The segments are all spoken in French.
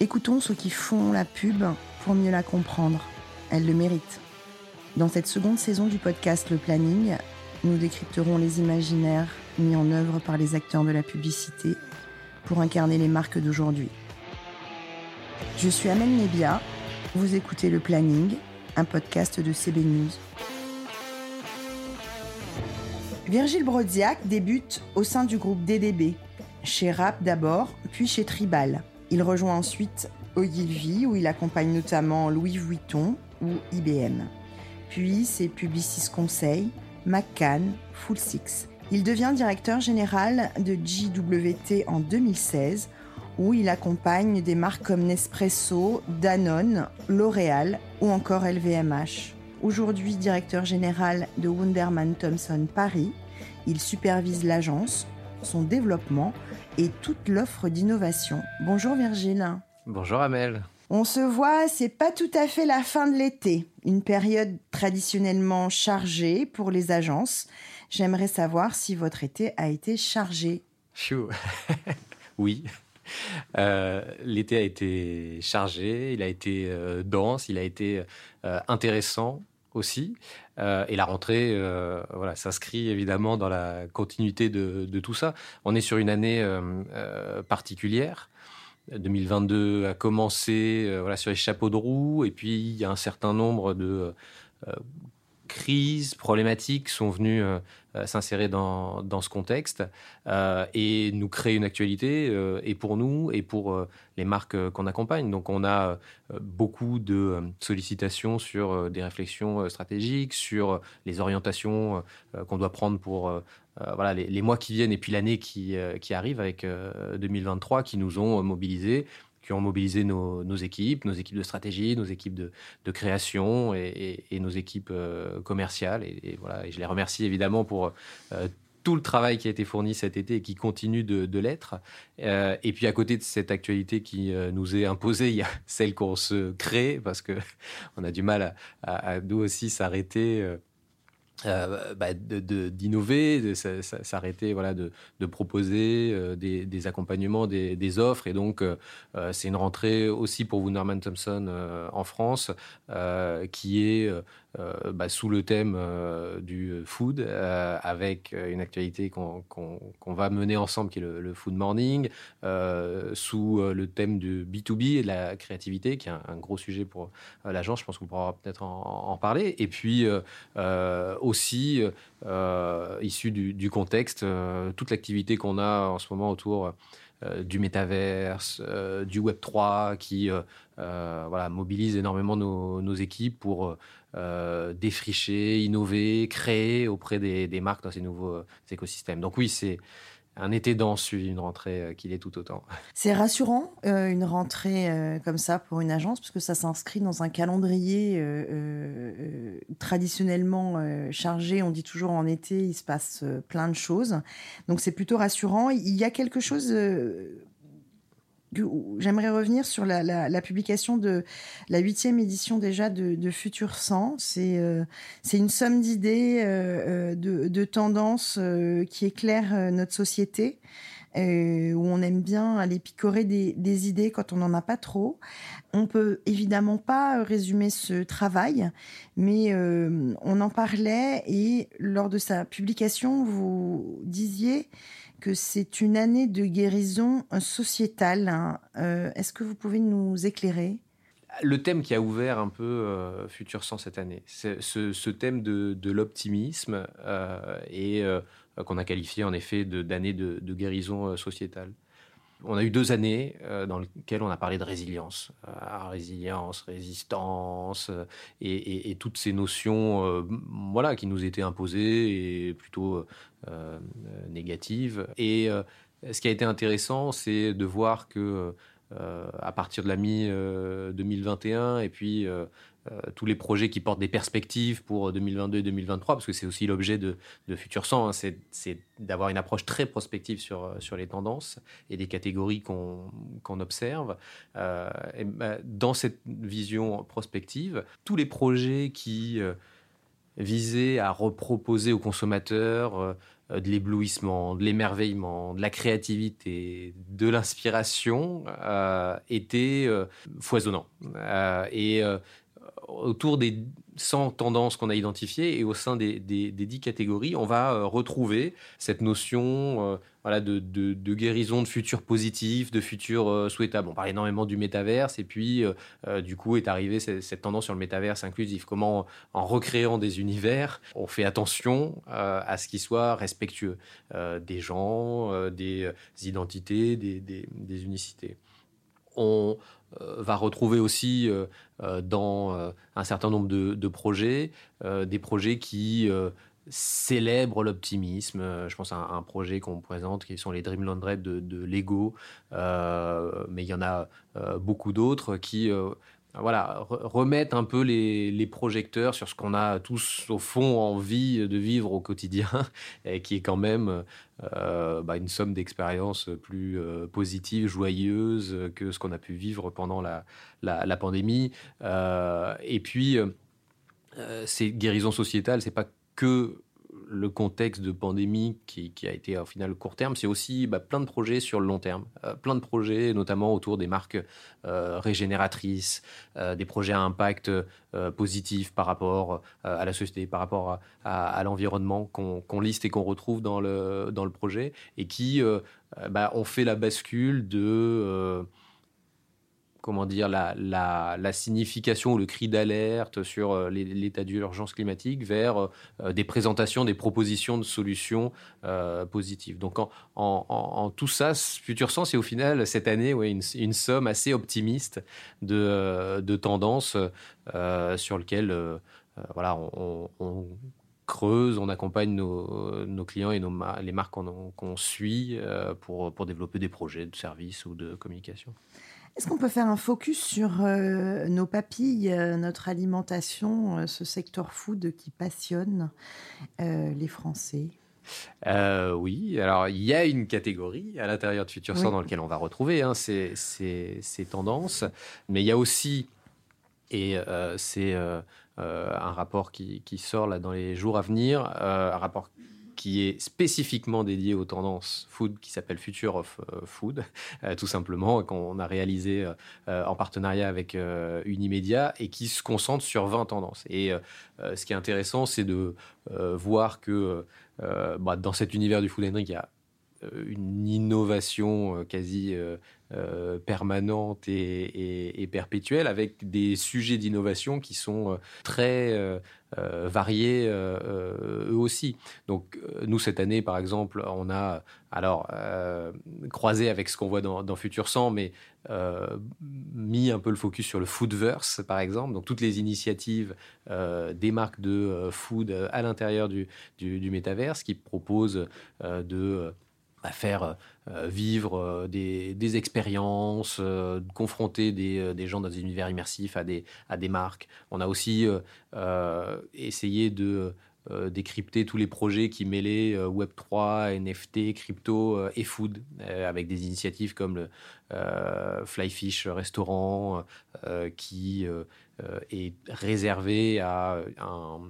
Écoutons ceux qui font la pub pour mieux la comprendre. Elle le mérite. Dans cette seconde saison du podcast Le Planning, nous décrypterons les imaginaires mis en œuvre par les acteurs de la publicité pour incarner les marques d'aujourd'hui. Je suis Amel Nebia, vous écoutez Le Planning, un podcast de CB News. Virgile Brodziak débute au sein du groupe DDB, chez Rap d'abord, puis chez Tribal. Il rejoint ensuite Ogilvy, où il accompagne notamment Louis Vuitton ou IBM. Puis c'est Publicis Conseil, McCann, Full Six. Il devient directeur général de JWT en 2016, où il accompagne des marques comme Nespresso, Danone, L'Oréal ou encore LVMH. Aujourd'hui directeur général de Wunderman Thompson Paris, il supervise l'agence, son développement et toute l'offre d'innovation. Bonjour Virgile. Bonjour Amel. On se voit, c'est pas tout à fait la fin de l'été, une période traditionnellement chargée pour les agences. J'aimerais savoir si votre été a été chargé. Chou. oui. Euh, l'été a été chargé, il a été euh, dense, il a été euh, intéressant aussi. et la rentrée, voilà, s'inscrit évidemment dans la continuité de, tout ça. On est sur une année particulière. 2022 a commencé sur les chapeaux de roue, et puis il y a un certain nombre de crises, problématiques sont venues euh, euh, s'insérer dans, ce contexte euh, et nous créer une actualité et pour nous et pour les marques qu'on accompagne. Donc on a beaucoup de sollicitations sur des réflexions stratégiques, sur les orientations qu'on doit prendre pour voilà, les, mois qui viennent et puis l'année qui arrive avec 2023 qui nous ont mobilisés qui ont mobilisé nos, équipes, nos équipes de stratégie, nos équipes de, création et, nos équipes euh, commerciales. Et, voilà, je les remercie évidemment pour euh, tout le travail qui a été fourni cet été et qui continue de, l'être. Euh, et puis à côté de cette actualité qui nous est imposée, il y a celle qu'on se crée parce que on a du mal à, à nous aussi s'arrêter bah, d'innover, de, s'arrêter, voilà, de, de proposer euh, des, des, accompagnements, des, des, offres. Et donc, euh, c'est une rentrée aussi pour Wunderman Thompson en France, qui est euh, bah, sous le thème euh, du food, euh, avec une actualité qu'on va mener ensemble, qui est le, food morning, sous le thème du B2B et de la créativité, qui est un, gros sujet pour l'agence. Je pense qu'on pourra peut-être en, parler. Et puis aussi, issu du, contexte, toute l'activité qu'on a en ce moment autour du métaverse, du Web 3, qui voilà, mobilise énormément nos, équipes pour défricher, innover, créer auprès des, marques dans ces nouveaux écosystèmes. Donc oui, c'est un été dense, une rentrée euh, qu'il est tout autant. C'est rassurant, euh, une rentrée euh, comme ça pour une agence, parce que ça s'inscrit dans un calendrier traditionnellement chargé. On dit toujours en été, il se passe plein de choses. Donc c'est plutôt rassurant. Il y a quelque chose J'aimerais revenir sur la, publication de la huitième édition déjà de, Futur 100. Euh, c'est une somme d'idées, euh, euh, de, tendances qui éclairent notre société, où on aime bien aller picorer des, idées quand on n'en a pas trop. On peut évidemment pas résumer ce travail, mais on en parlait et lors de sa publication, vous disiez que c'est une année de guérison sociétale. Hein. Euh, est-ce que vous pouvez nous éclairer? Le thème qui a ouvert un peu euh, Futur 100 cette année, c'est ce, thème de, l'optimisme euh, et qu'on a qualifié en effet d'année de, guérison sociétale. On a eu deux années euh, dans lesquelles on a parlé de résilience, euh, résilience, résistance, euh, et, toutes ces notions, voilà, qui nous étaient imposées et plutôt négatives. Et ce qui a été intéressant, c'est de voir que à partir de la mi 2021 et puis tous les projets qui portent des perspectives pour 2022 et 2023, parce que c'est aussi l'objet de, Futur 100, hein, c'est d'avoir une approche très prospective sur, euh, sur les tendances et les catégories qu'on observe. Euh, bah, dans cette vision prospective, tous les projets qui visaient à reproposer aux consommateurs de l'éblouissement, de l'émerveillement, de la créativité, de l'inspiration était foisonnant. et autour des 100 tendances qu'on a identifiées et au sein des, des, 10 catégories, on va euh, retrouver cette notion euh, voilà, de, de, guérison, de futur positif, de futur euh, souhaitable. On parle énormément du métaverse et puis du coup est arrivée cette, tendance sur le métaverse inclusif. Comment en recréant des univers, on fait attention à ce qu'ils soient respectueux des gens, des identités, des, des unicités. Euh, va retrouver aussi euh, euh, dans un certain nombre de, projets des projets qui célèbrent l'optimisme. Je pense à un, projet qu'on présente qui sont les Dreamland Red de Lego, mais il y en a beaucoup d'autres qui voilà, remettre un peu les, projecteurs sur ce qu'on a tous au fond envie de vivre au quotidien, qui est quand même euh, bah, une somme d'expériences plus euh, positives, joyeuses que ce qu'on a pu vivre pendant la, la, pandémie. Euh, et puis, ces guérisons sociétales, c'est pas que le contexte de pandémie qui, a été au final court terme, c'est aussi bah, plein de projets sur le long terme, euh, plein de projets notamment autour des marques euh, régénératrices, euh, des projets à impact positif par rapport à la société, par rapport à, l'environnement qu'on liste et qu'on retrouve dans le, dans le projet et qui bah, ont fait la bascule de comment dire, la, signification ou le cri d'alerte sur euh, l'état d'urgence climatique vers euh, euh, des présentations, des propositions de solutions positives. Donc en, tout ça, Futur Sens est au final cette année ouais, une, somme assez optimiste de, de tendances sur lesquelles voilà, on, creuse, on accompagne nos, clients et nos, les marques qu'on suit pour développer des projets de services ou de communication. Est-ce qu'on peut faire un focus sur euh, nos papilles, euh, notre alimentation, euh, ce secteur food qui passionne les Français? Oui, alors il y a une catégorie à l'intérieur de Futur dans laquelle on va retrouver hein, ces, tendances, mais il y a aussi, et c'est un rapport qui, qui, sort là dans les jours à venir, un rapport qui est spécifiquement dédié aux tendances food, qui s'appelle Future of euh, Food, euh, tout simplement, qu'on a réalisé euh, en partenariat avec Unimedia et qui se concentre sur 20 tendances. Et ce qui est intéressant, c'est de voir que bah, dans cet univers du food and il y a une innovation quasi permanente et, perpétuelle avec des sujets d'innovation qui sont très euh, variés euh, euh, eux aussi. Donc nous cette année par exemple on a alors croisé avec ce qu'on voit dans, Futur 100 mais mis un peu le focus sur le foodverse par exemple donc toutes les initiatives des marques de food à l'intérieur du, du, du métaverse qui proposent de à faire euh, vivre euh, des, expériences, euh, confronter des, gens dans des univers immersifs à des, à des marques. On a aussi essayé de décrypter tous les projets qui mêlaient Web3, NFT, crypto et food, avec des initiatives comme le Flyfish Restaurant, qui est réservé à un,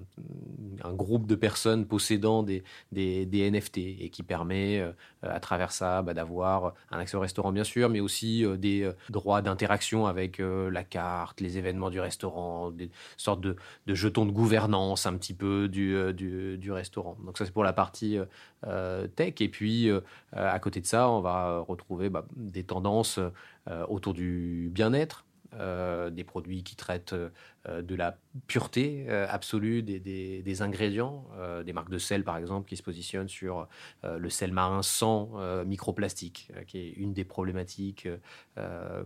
groupe de personnes possédant des, NFT et qui permet euh, à travers ça bah, d'avoir un accès au restaurant bien sûr, mais aussi euh, des droits d'interaction avec la carte, les événements du restaurant, des sortes de, jetons de gouvernance un petit peu du, du, restaurant. Donc ça c'est pour la partie tech. Et puis à côté de ça, on va retrouver bah, des tendances autour du bien-être euh, des produits qui traitent euh, de la pureté euh, absolue des, ingrédients, des marques de sel par exemple qui se positionnent sur le sel marin sans microplastique, qui est une des problématiques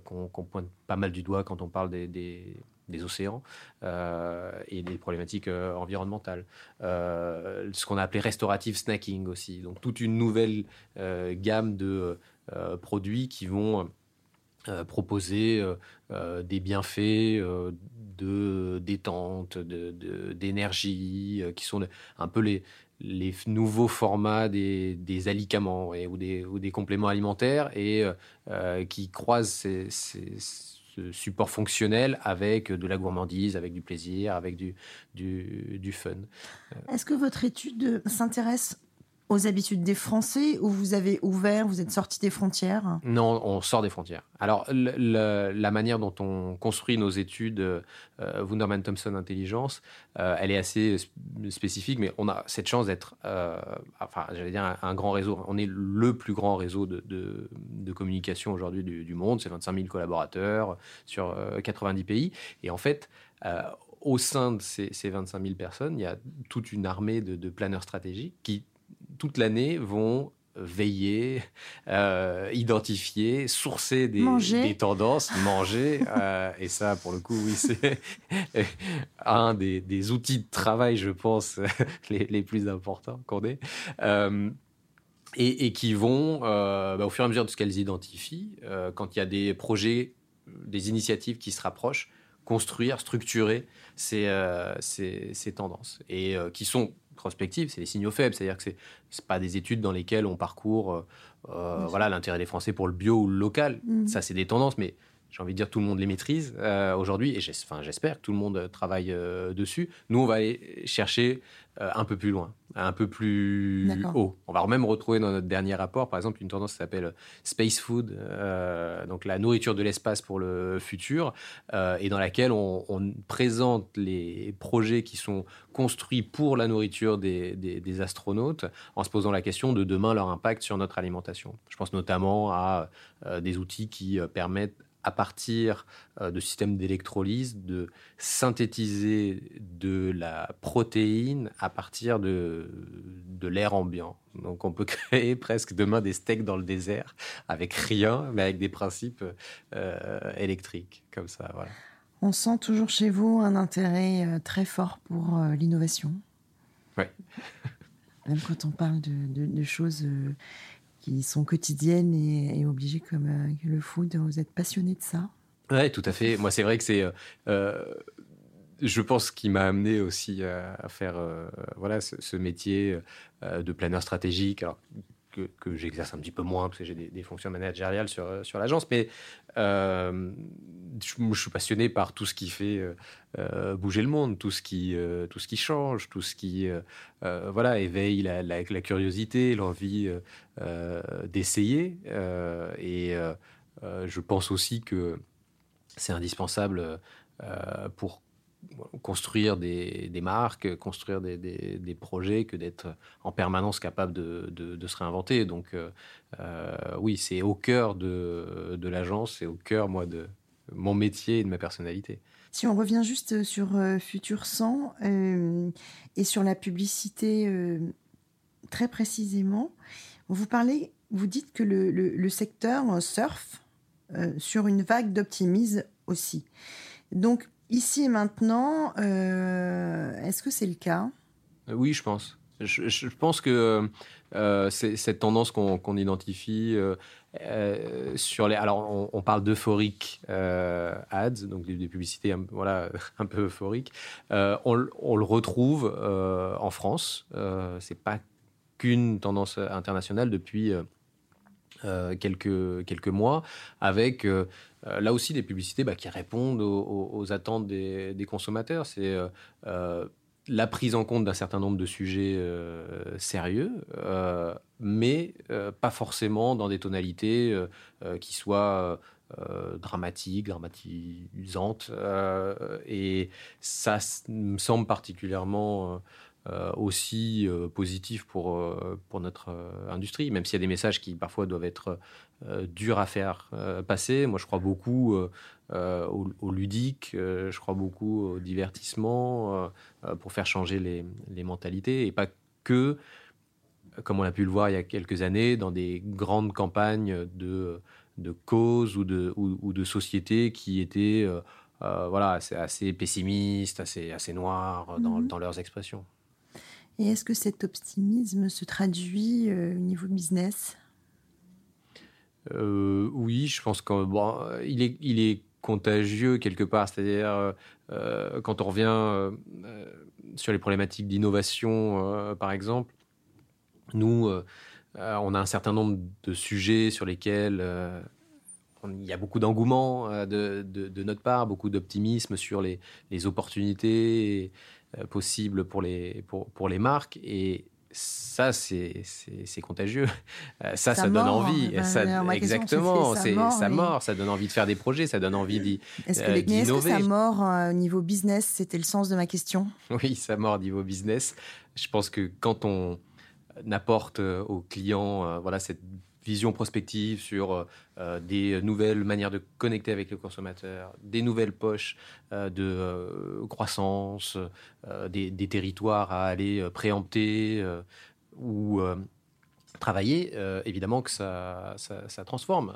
qu'on pointe pas mal du doigt quand on parle des, océans et des problématiques environnementales. ce qu'on a appelé restorative snacking aussi. Donc toute une nouvelle gamme de produits qui vont euh, proposer euh, euh, des bienfaits de détente, d'énergie, qui sont un peu les, nouveaux formats des, des alicaments ou, des, compléments alimentaires et qui croisent ces, ce support fonctionnel avec de la gourmandise, avec du plaisir, avec du fun. Est-ce que votre étude s'intéresse aux habitudes des Français ou vous avez ouvert, vous êtes sorti des frontières? Non, on sort des frontières. Alors, la manière dont on construit nos études euh, Wunderman Thompson Intelligence, euh, elle est assez spécifique, mais on a cette chance d'être, euh, enfin, j'allais dire, un, grand réseau. On est le plus grand réseau de, communication aujourd'hui du, monde. C'est 25 000 collaborateurs sur 90 pays. Et en fait, au sein de ces, ces, 25 000 personnes, il y a toute une armée de, de planeurs stratégiques qui toute l'année vont veiller, euh, identifier, sourcer des, des tendances, manger. Euh, et ça, pour le coup, oui, c'est un des, outils de travail, je pense, les, plus importants qu'on ait. Euh, et, qui vont, bah, au fur et à mesure de ce qu'elles identifient, quand il y a des projets, des initiatives qui se rapprochent, construire, structurer ces, ces tendances. Et qui sont prospective, c'est les signaux faibles. C'est-à-dire que ce n'est pas des études dans lesquelles on parcourt euh, euh, voilà l'intérêt des Français pour le bio ou le local. Mm. Ça, c'est des tendances, mais j'ai envie de dire tout le monde les maîtrise euh, aujourd'hui et j'espère que tout le monde travaille dessus. Nous, on va aller chercher euh, un peu plus loin, un peu plus haut. On va même retrouver dans notre dernier rapport, par exemple, une tendance qui s'appelle Space Food, euh, donc la nourriture de l'espace pour le futur, euh, et dans laquelle on, présente les projets qui sont construits pour la nourriture des, des, astronautes, en se posant la question de demain leur impact sur notre alimentation. Je pense notamment à des outils qui permettent à partir euh, de systèmes d'électrolyse, de synthétiser de la protéine à partir de, de l'air ambiant. Donc on peut créer presque demain des steaks dans le désert avec rien, mais avec des principes euh, électriques, comme ça. Voilà. On sent toujours chez vous un intérêt euh, très fort pour l'innovation. Oui. Même quand on parle de, de choses qui sont quotidiennes et, obligées comme euh, le food. Vous êtes passionné de ça? Oui, tout à fait. Moi, c'est vrai que c'est, euh, euh, je pense, qui m'a amené aussi à, faire voilà ce, métier de planeur stratégique. Alors, que, j'exerce un petit peu moins parce que j'ai des, fonctions managériales sur, sur l'agence, mais je, je, suis passionné par tout ce qui fait euh, bouger le monde, tout ce qui, euh, tout ce qui change, tout ce qui euh, voilà, éveille la, la, curiosité, l'envie d'essayer. et je pense aussi que c'est indispensable pour construire des, marques, construire des, projets, que d'être en permanence capable de, se réinventer. Donc oui, c'est au cœur de, l'agence, c'est au cœur, moi, de mon métier et de ma personnalité. Si on revient juste sur euh, Futur 100 euh, et sur la publicité euh, très précisément, vous parlez, vous dites que le, secteur surfe sur une vague d'optimisme aussi. Donc ici et maintenant, est-ce que c'est le cas? Oui, je pense. Je, pense que c'est cette tendance qu'on identifie euh, sur les, alors, on, parle d'euphorique euh, ads, donc des, publicités voilà, un peu euphoriques. Euh, on, le retrouve en France. c'est pas qu'une tendance internationale depuis quelques, quelques mois, avec là aussi des publicités bah, qui répondent aux, attentes des, consommateurs. C'est la prise en compte d'un certain nombre de sujets euh, sérieux, euh, mais euh, pas forcément dans des tonalités qui soient dramatiques, dramatisantes. et ça me semble particulièrement aussi positif pour, pour notre industrie, même s'il y a des messages qui parfois doivent être durs à faire passer. Moi, je crois beaucoup euh, au, ludique, euh, je crois beaucoup au divertissement euh, pour faire changer les, mentalités et pas que, comme on a pu le voir il y a quelques années, dans des grandes campagnes de, de causes ou de, ou, de sociétés qui étaient voilà, assez, assez, pessimistes, assez, assez noirs dans, mhm. dans leurs expressions. Et est-ce que cet optimisme se traduit au niveau business? Oui, je pense qu'il est, contagieux quelque part. C'est-à-dire, euh, euh, quand on revient euh, sur les problématiques d'innovation, par exemple, nous, on a un certain nombre de sujets sur lesquels il y a beaucoup d'engouement de, notre part, beaucoup d'optimisme sur les opportunités possibles pour les, pour, pour les marques. Et ça, c'est contagieux. Euh, ça, ça, donne envie. Hein. ça, exactement, c'est ça mort. Ça donne envie de faire des projets, ça donne envie d'y Est-ce que, euh, est que ça mort au niveau business? C'était le sens de ma question. Oui, ça mort au niveau business. Je pense que quand on apporte aux clients voilà, cette vision prospective sur euh, des nouvelles manières de connecter avec le consommateur, des nouvelles poches euh, de euh, croissance, des, territoires à aller préempter ou travailler, évidemment que ça, ça, transforme.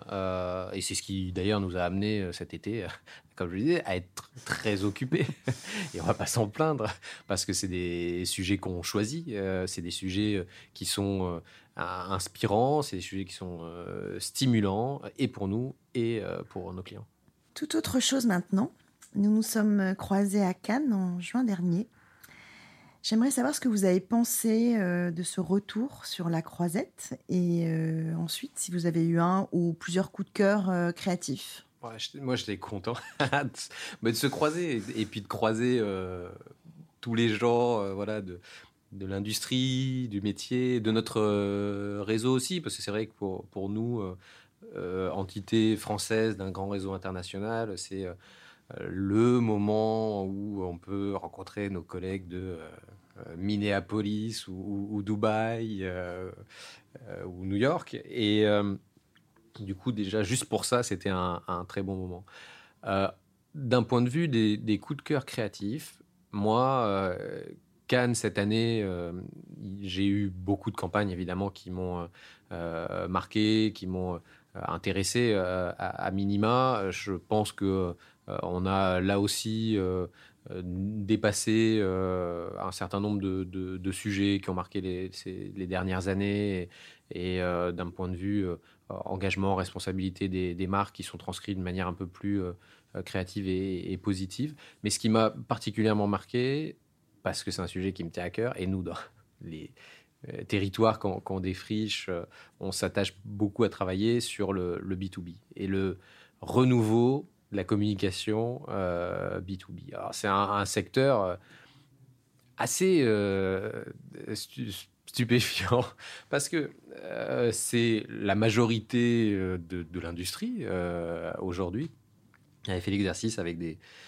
et c'est ce qui d'ailleurs nous a amené cet été, comme je le disais, à être très occupés. et on va pas s'en plaindre, parce que c'est des sujets qu'on choisit, c'est des sujets qui sont inspirants, c'est des sujets qui sont euh, stimulants et pour nous et euh, pour nos clients. Tout autre chose maintenant. Nous nous sommes croisés à Cannes en juin dernier. J'aimerais savoir ce que vous avez pensé euh, de ce retour sur la croisette et ensuite si vous avez eu un ou plusieurs coups de cœur créatifs. moi, j'étais content de se croiser et puis de croiser tous les gens voilà, de, de l'industrie, du métier, de notre euh, réseau aussi, parce que c'est vrai que pour, pour nous, euh, euh, entité française d'un grand réseau international, c'est le moment où on peut rencontrer nos collègues de Minneapolis ou, Dubaï ou New York. Et du coup, déjà, juste pour ça, c'était un, très bon moment. D'un point de vue des, des, coups de cœur créatifs, moi, Cannes cette année, euh, j'ai eu beaucoup de campagnes évidemment qui m'ont euh, euh, marqué, qui m'ont intéressé à, minima. Je pense que on a là aussi dépassé un certain nombre de, sujets qui ont marqué les, dernières années et, d'un point de vue engagement, responsabilité des, marques qui sont transcrits de manière un peu plus créative et, et positive. Mais ce qui m'a particulièrement marqué, parce que c'est un sujet qui me tient à cœur. Et nous, dans les euh, territoires qu'on défriche, euh, on s'attache beaucoup à travailler sur le, B2B et le renouveau de la communication euh, B2B. Alors, c'est un, secteur assez stupéfiant parce que c'est la majorité de, de l'industrie aujourd'hui. avait fait l'exercice avec des, euh,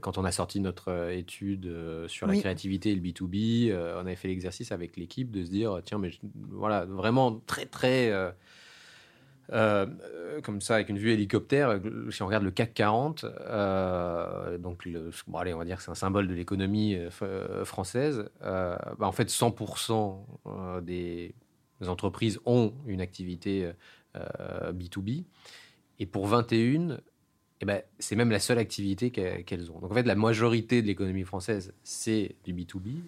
quand on a sorti notre euh, étude euh, sur la créativité et le B2B, on avait fait l'exercice avec l'équipe de se dire, tiens, mais voilà, vraiment très, très... comme ça, avec une vue hélicoptère, si on regarde le CAC 40, donc bon, allez, on va dire que c'est un symbole de l'économie française, bah, en fait 100% des entreprises ont une activité B2B. Et pour 21, eh ben, c'est même la seule activité qu'elles ont. Donc en fait, la majorité de l'économie française, c'est du B2B.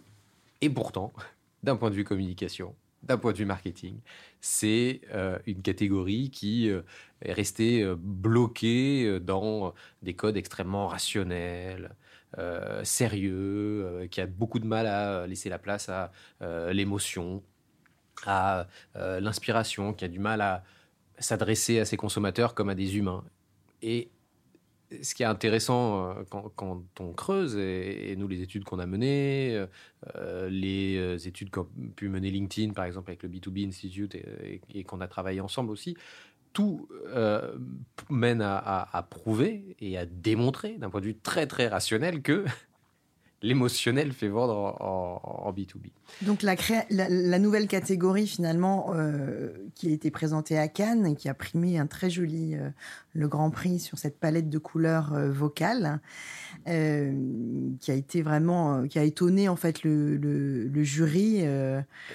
Et pourtant, d'un point de vue communication, d'un point de vue marketing, c'est euh, une catégorie qui euh, est restée euh, bloquée dans des codes extrêmement rationnels, sérieux, qui a beaucoup de mal à laisser la place à l'émotion, à l'inspiration, qui a du mal à s'adresser à ses consommateurs comme à des humains. Et ce qui est intéressant euh, quand, on creuse, et, nous les études qu'on a menées, euh, les euh, études qu'a pu mener LinkedIn par exemple avec le B2B Institute et, qu'on a travaillé ensemble aussi, tout mène à, à, prouver et à démontrer d'un point de vue très très rationnel que l'émotionnel fait vendre en, B2B. Donc la, la, nouvelle catégorie finalement euh, qui a été présentée à Cannes et qui a primé un très joli euh, le Grand Prix sur cette palette de couleurs euh, vocales, qui a été vraiment, qui a étonné en fait le, le, jury.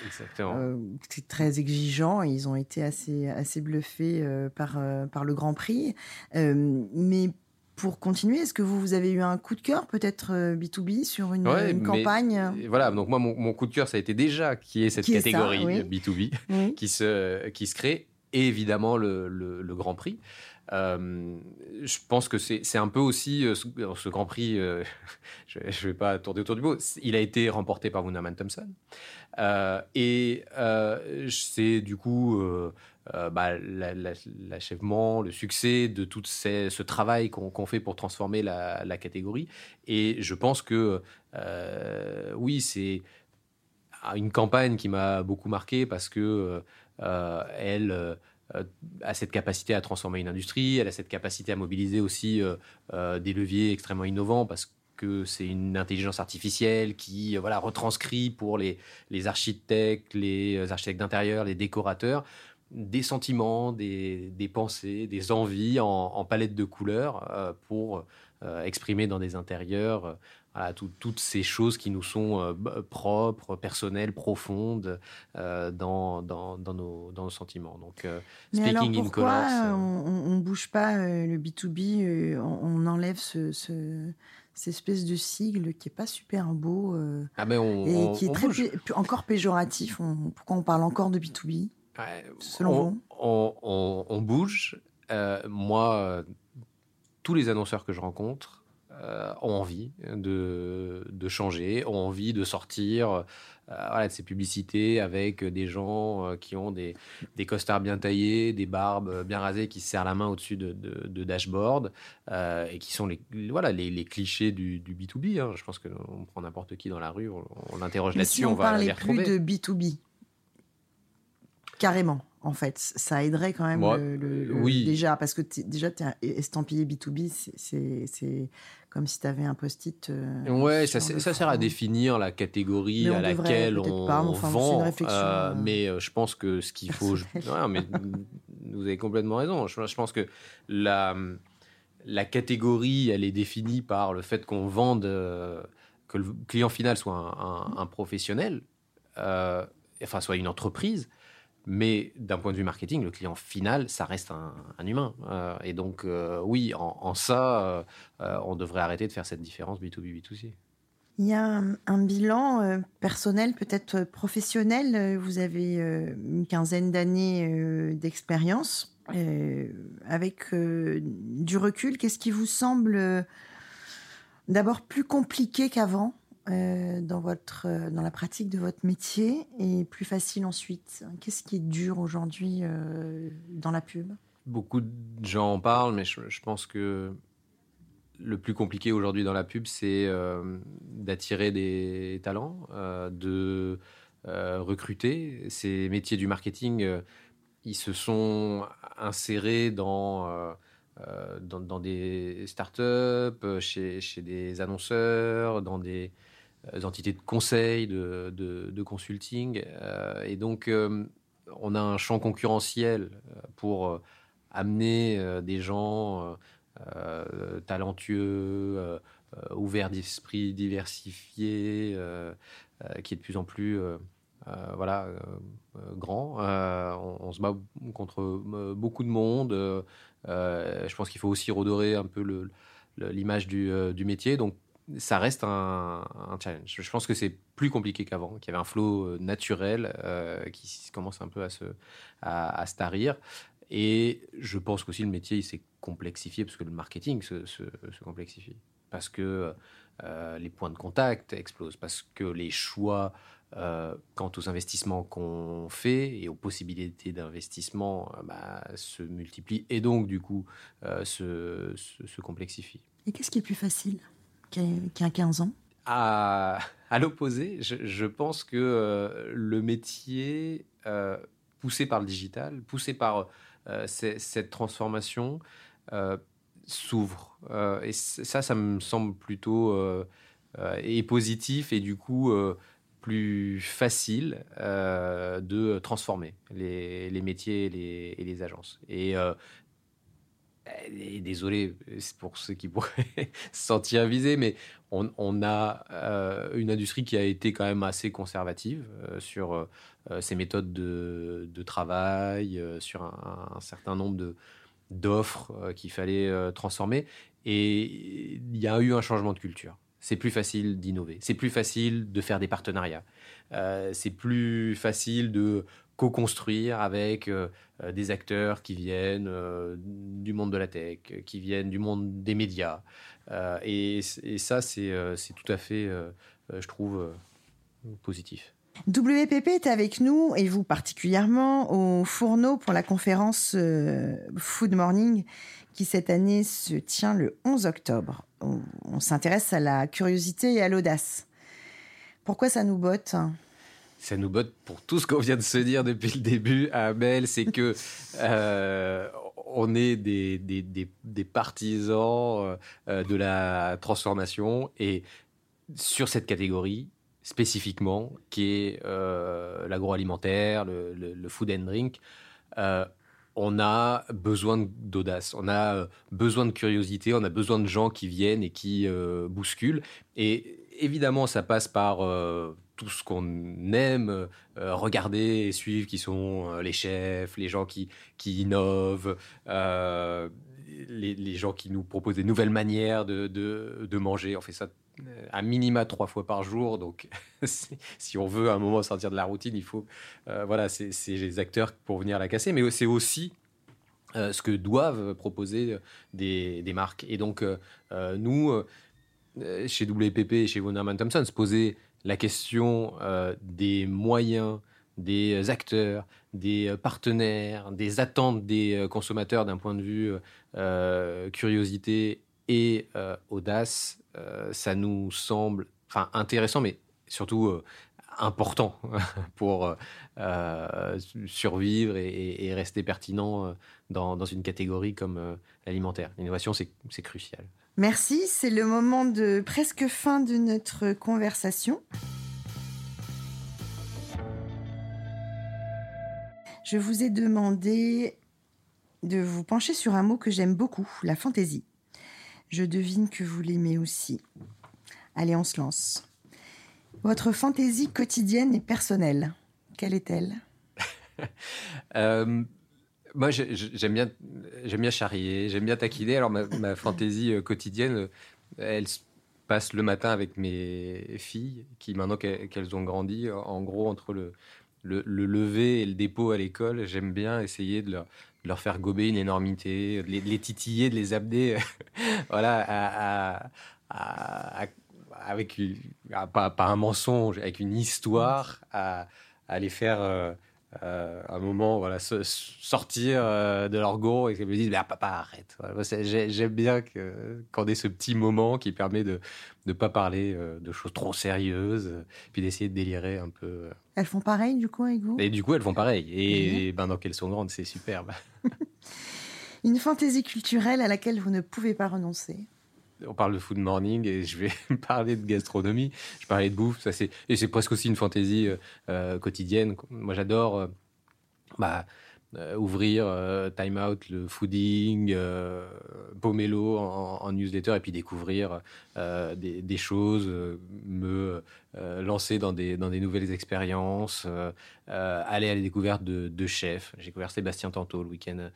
Exactement. C'est très exigeant et ils ont été assez assez bluffés par par le Grand Prix. mais pour continuer, est-ce que vous, avez eu un coup de cœur, peut-être B2B, euh, sur une, campagne? Voilà, donc moi, mon, coup de cœur, ça a été déjà qui est cette catégorie B2B qui, se, qui se crée, et évidemment le, le, Grand Prix. Euh, je pense que c'est un peu aussi euh, ce, Grand Prix, je ne vais pas tourner autour du mot, il a été remporté par Wunderman Thompson. et c'est du coup euh, bah, l'achèvement, le succès de tout ce travail qu'on fait pour transformer la, catégorie. Et je pense que euh, oui, c'est une campagne qui m'a beaucoup marqué parce que elle a cette capacité à transformer une industrie, elle a cette capacité à mobiliser aussi des leviers extrêmement innovants parce que c'est une intelligence artificielle qui voilà retranscrit pour les, les architectes, les architectes d'intérieur, les décorateurs, des sentiments, des, des pensées, des envies en, en palette de couleurs euh, pour euh, exprimer dans des intérieurs euh, voilà, toutes ces choses qui nous sont propres, personnelles, profondes dans, dans, dans, nos, dans, nos, sentiments. Donc, Mais alors pourquoi on ne bouge pas le B2B, on, enlève ce, ce cette espèce de sigle qui est pas super beau ah ben on, et qui est très encore péjoratif. pourquoi on parle encore de B2B selon on, vous on, bouge. Euh, moi, euh, tous les annonceurs que je rencontre euh, ont envie de, de, changer, ont envie de sortir voilà, de ces publicités avec des gens qui ont des, des, costards bien taillés, des barbes bien rasées, qui se serrent la main au-dessus de, de, dashboard et qui sont les, voilà, les, les clichés du, du B2B. Hein. Je pense qu'on prend n'importe qui dans la rue, on, l'interroge là-dessus, on, on, va les retrouver. plus de B2B Carrément, en fait. Ça aiderait quand même le, oui. déjà, parce que déjà, tu es estampillé B2B, c'est comme si tu avais un post-it. Euh, ouais, ça, ça sert à définir la catégorie à laquelle on, vend. Euh, mais euh, je pense que ce qu'il faut. mais vous avez complètement raison. Je, pense que la, la catégorie, elle est définie par le fait qu'on vende, que le client final soit un, un professionnel, enfin, soit une entreprise. Mais d'un point de vue marketing, le client final, ça reste un, humain. Euh, et donc, euh, oui, en, ça, euh, on devrait arrêter de faire cette différence B2B, B2C. Il y a un, bilan personnel, peut-être professionnel. Vous avez une quinzaine d'années d'expérience. avec du recul, qu'est-ce qui vous semble d'abord plus compliqué qu'avant? Euh, dans, votre, euh, dans la pratique de votre métier et plus facile ensuite Qu'est-ce qui est dur aujourd'hui euh, dans la pub? Beaucoup de gens en parlent, mais je, pense que le plus compliqué aujourd'hui dans la pub, c'est d'attirer des talents, de recruter. Ces métiers du marketing, ils se sont insérés dans... dans, dans, des startups, chez, chez des annonceurs, dans des, entités de conseil, de, de, consulting. Euh, et donc, euh, on a un champ concurrentiel pour amener des gens talentueux, ouverts d'esprit, diversifiés, qui est de plus en plus voilà, grand. On, se bat contre beaucoup de monde. je pense qu'il faut aussi redorer un peu l'image du, du, métier. Donc, ça reste un, challenge. Je pense que c'est plus compliqué qu'avant, qu'il y avait un flow euh, naturel euh, qui commence un peu à se, à, se tarir. Et je pense qu'aussi le métier s'est complexifié parce que le marketing se, se, complexifie. Parce que euh, les points de contact explosent, parce que les choix quant aux investissements qu'on fait et aux possibilités d'investissement bah, se multiplient et donc du coup se, se complexifient. Et qu'est-ce qui est plus facile? Qui a, 15 ans À, l'opposé, je, pense que euh, le métier euh, poussé par le digital, poussé par euh, cette transformation, s'ouvre. et ça, ça me semble plutôt et positif et du coup plus facile de transformer les, les métiers et les, et les, agences. Et et désolé pour ceux qui pourraient se sentir visés, mais on, a euh, une industrie qui a été quand même assez conservative euh, sur euh, ses méthodes de, travail, sur un, certain nombre d'offres qu'il fallait transformer. Et il y a eu un changement de culture. C'est plus facile d'innover, c'est plus facile de faire des partenariats, c'est plus facile de co-construire avec euh, euh, des acteurs qui viennent euh, du monde de la tech, qui viennent du monde des médias. Et, ça, c'est tout à fait, je trouve, positif. WPP est avec nous, et vous particulièrement, au Fourneau pour la conférence Food Morning qui cette année se tient le 11 octobre. on s'intéresse à la curiosité et à l'audace. Pourquoi ça nous botte? Ça nous botte pour tout ce qu'on vient de se dire depuis le début, Amel, c'est que euh, on est des, partisans euh, de la transformation et sur cette catégorie spécifiquement qui est euh, l'agroalimentaire, le, le, food and drink, on a besoin d'audace, on a besoin de curiosité, on a besoin de gens qui viennent et qui bousculent. Et évidemment, ça passe par tout ce qu'on aime euh, regarder et suivre, qui sont euh, les chefs, les gens qui, qui innovent, euh, les, gens qui nous proposent des nouvelles manières de, de, manger. On fait ça à minima trois fois par jour. Donc, si on veut à un moment sortir de la routine, il faut. voilà, c'est les acteurs pour venir la casser. Mais c'est aussi ce que doivent proposer des, des marques. Et donc, nous, chez WPP et chez Wonderman Thompson, se poser la question euh, des moyens, des acteurs, des euh, partenaires, des attentes des euh, consommateurs d'un point de vue curiosité et audace, ça nous semble intéressant, mais surtout important pour survivre et, rester pertinent dans, dans, une catégorie comme l'alimentaire. L'innovation, c'est crucial. Merci, c'est le moment de presque fin de notre conversation. Je vous ai demandé de vous pencher sur un mot que j'aime beaucoup, la fantaisie. Je devine que vous l'aimez aussi. Allez, on se lance. Votre fantaisie quotidienne et personnelle, quelle est-elle? Euh, moi, j'aime bien, j'aime bien charrier, j'aime bien taquiner. Alors, ma, fantaisie euh, quotidienne, euh, elle passe le matin avec mes filles, qui maintenant qu'elles ont grandi, en gros, entre le, le, lever et le dépôt à l'école, j'aime bien essayer de leur, faire gober une énormité, de les, titiller, de les amener, voilà, avec pas, un mensonge, avec une histoire, à, les faire. Euh, euh, un moment voilà sortir euh, de leur go et qu'ils me disent ah, papa arrête. J'aime bien qu'on ait ce petit moment qui permet de ne pas parler euh, de choses trop sérieuses puis d'essayer de délirer un peu elles font pareil du coup avec vous? Et du coup elles font pareil. Et, ben donc elles sont grandes c'est superbe. Une fantaisie culturelle à laquelle vous ne pouvez pas renoncer on parle de food morning et je vais parler de gastronomie. Je parlais de bouffe, ça c'est et c'est presque aussi une fantaisie euh, euh, quotidienne. Moi, j'adore euh, bah, ouvrir Time Out, le fooding, Pomelo en, newsletter et puis découvrir des, choses, me lancer dans des, dans des nouvelles expériences, aller à la découverte de, chefs. J'ai découvert Sébastien Tanto le week-end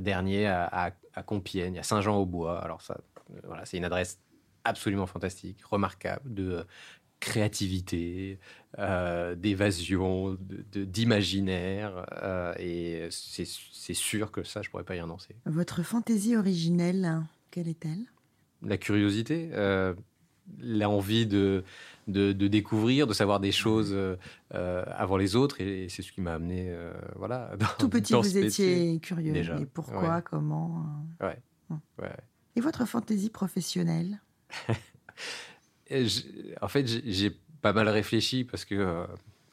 dernier à, à Compiègne, à Saint-Jean-au-Bois. Alors ça, voilà, c'est une adresse absolument fantastique, remarquable, de créativité, euh, d'évasion, d'imaginaire. Euh, et c'est sûr que ça, je pourrais pas y renoncer. Votre fantaisie originelle, quelle est-elle? La curiosité, euh, l'envie de, de, découvrir, de savoir des choses avant les autres. Et c'est ce qui m'a amené, voilà. Tout petit, vous étiez curieux. Et pourquoi, comment? Ouais. Hum. ouais. Et votre fantaisie professionnelle En fait, j'ai pas mal réfléchi parce que euh,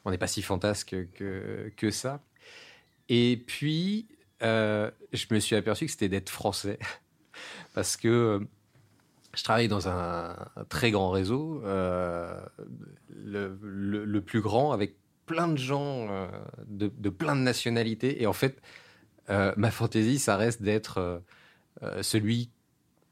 on n'est pas si fantasque que, ça. Et puis, euh, je me suis aperçu que c'était d'être français. parce que euh, je travaille dans un, très grand réseau, le, le, plus grand, avec plein de gens de, de, plein de nationalités. Et en fait, ma fantaisie, ça reste d'être celui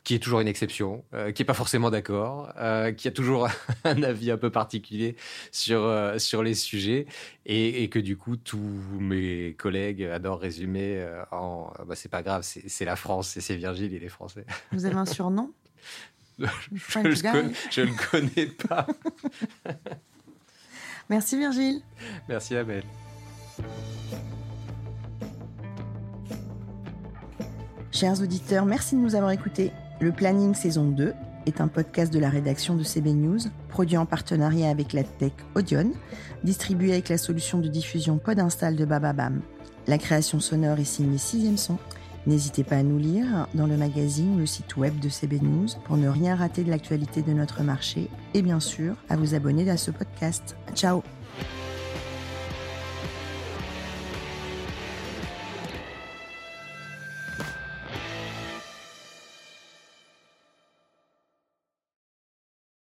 qui est toujours une exception, euh, qui est pas forcément d'accord, euh, qui a toujours un avis un peu particulier sur euh, sur les sujets, et, que du coup tous mes collègues adorent résumer en bah, c'est pas grave, c'est la France, et c'est Virgile, il est français. Vous avez un surnom? Je, je, ne le connais pas. Merci Virgile. Merci Abel. Chers auditeurs, merci de nous avoir écoutés. Le Planning saison 2 est un podcast de la rédaction de CB News, produit en partenariat avec la tech Audion, distribué avec la solution de diffusion Podinstall de Bababam. La création sonore est signée Sixième Son. N'hésitez pas à nous lire dans le magazine ou le site web de CB News pour ne rien rater de l'actualité de notre marché et bien sûr à vous abonner à ce podcast. Ciao